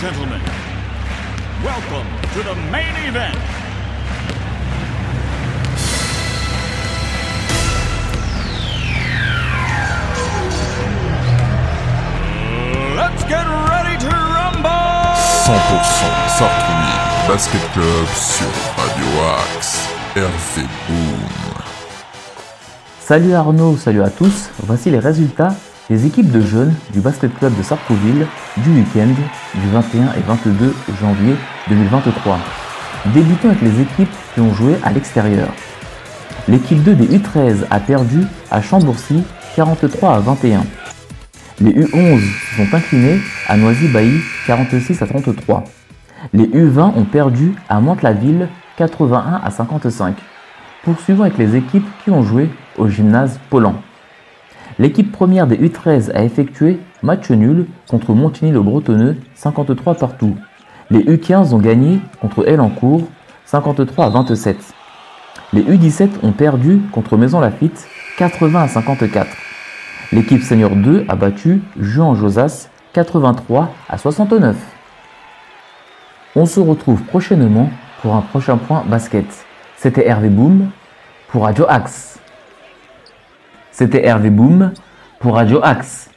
gentlemen, welcome to the main event. Let's get ready to rumble! 100% Sartrouville Basket Club sur Radio Axe. RV Boom. Salut Arnaud, salut à tous. Voici les résultats des équipes de jeunes du Basket Club de Sartrouville du week-end du 21 et 22 janvier 2023. Débutons avec les équipes qui ont joué à l'extérieur. L'équipe 2 des U13 a perdu à Chambourcy 43 à 21. Les U11 se sont inclinés à Noisy-Bailly 46 à 33. Les U20 ont perdu à Mantes-la-Ville 81 à 55. Poursuivons avec les équipes qui ont joué au gymnase Poland. L'équipe première des U13 a effectué match nul contre Montigny-le-Bretonneux 53 partout. Les U15 ont gagné contre Elancourt 53 à 27. Les U17 ont perdu contre Maison Lafitte 80 à 54. L'équipe senior 2 a battu Juan Josas 83 à 69. On se retrouve prochainement pour un prochain point basket. C'était Hervé Boom pour Radio Axe. C'était Hervé Boom pour Radio Axe.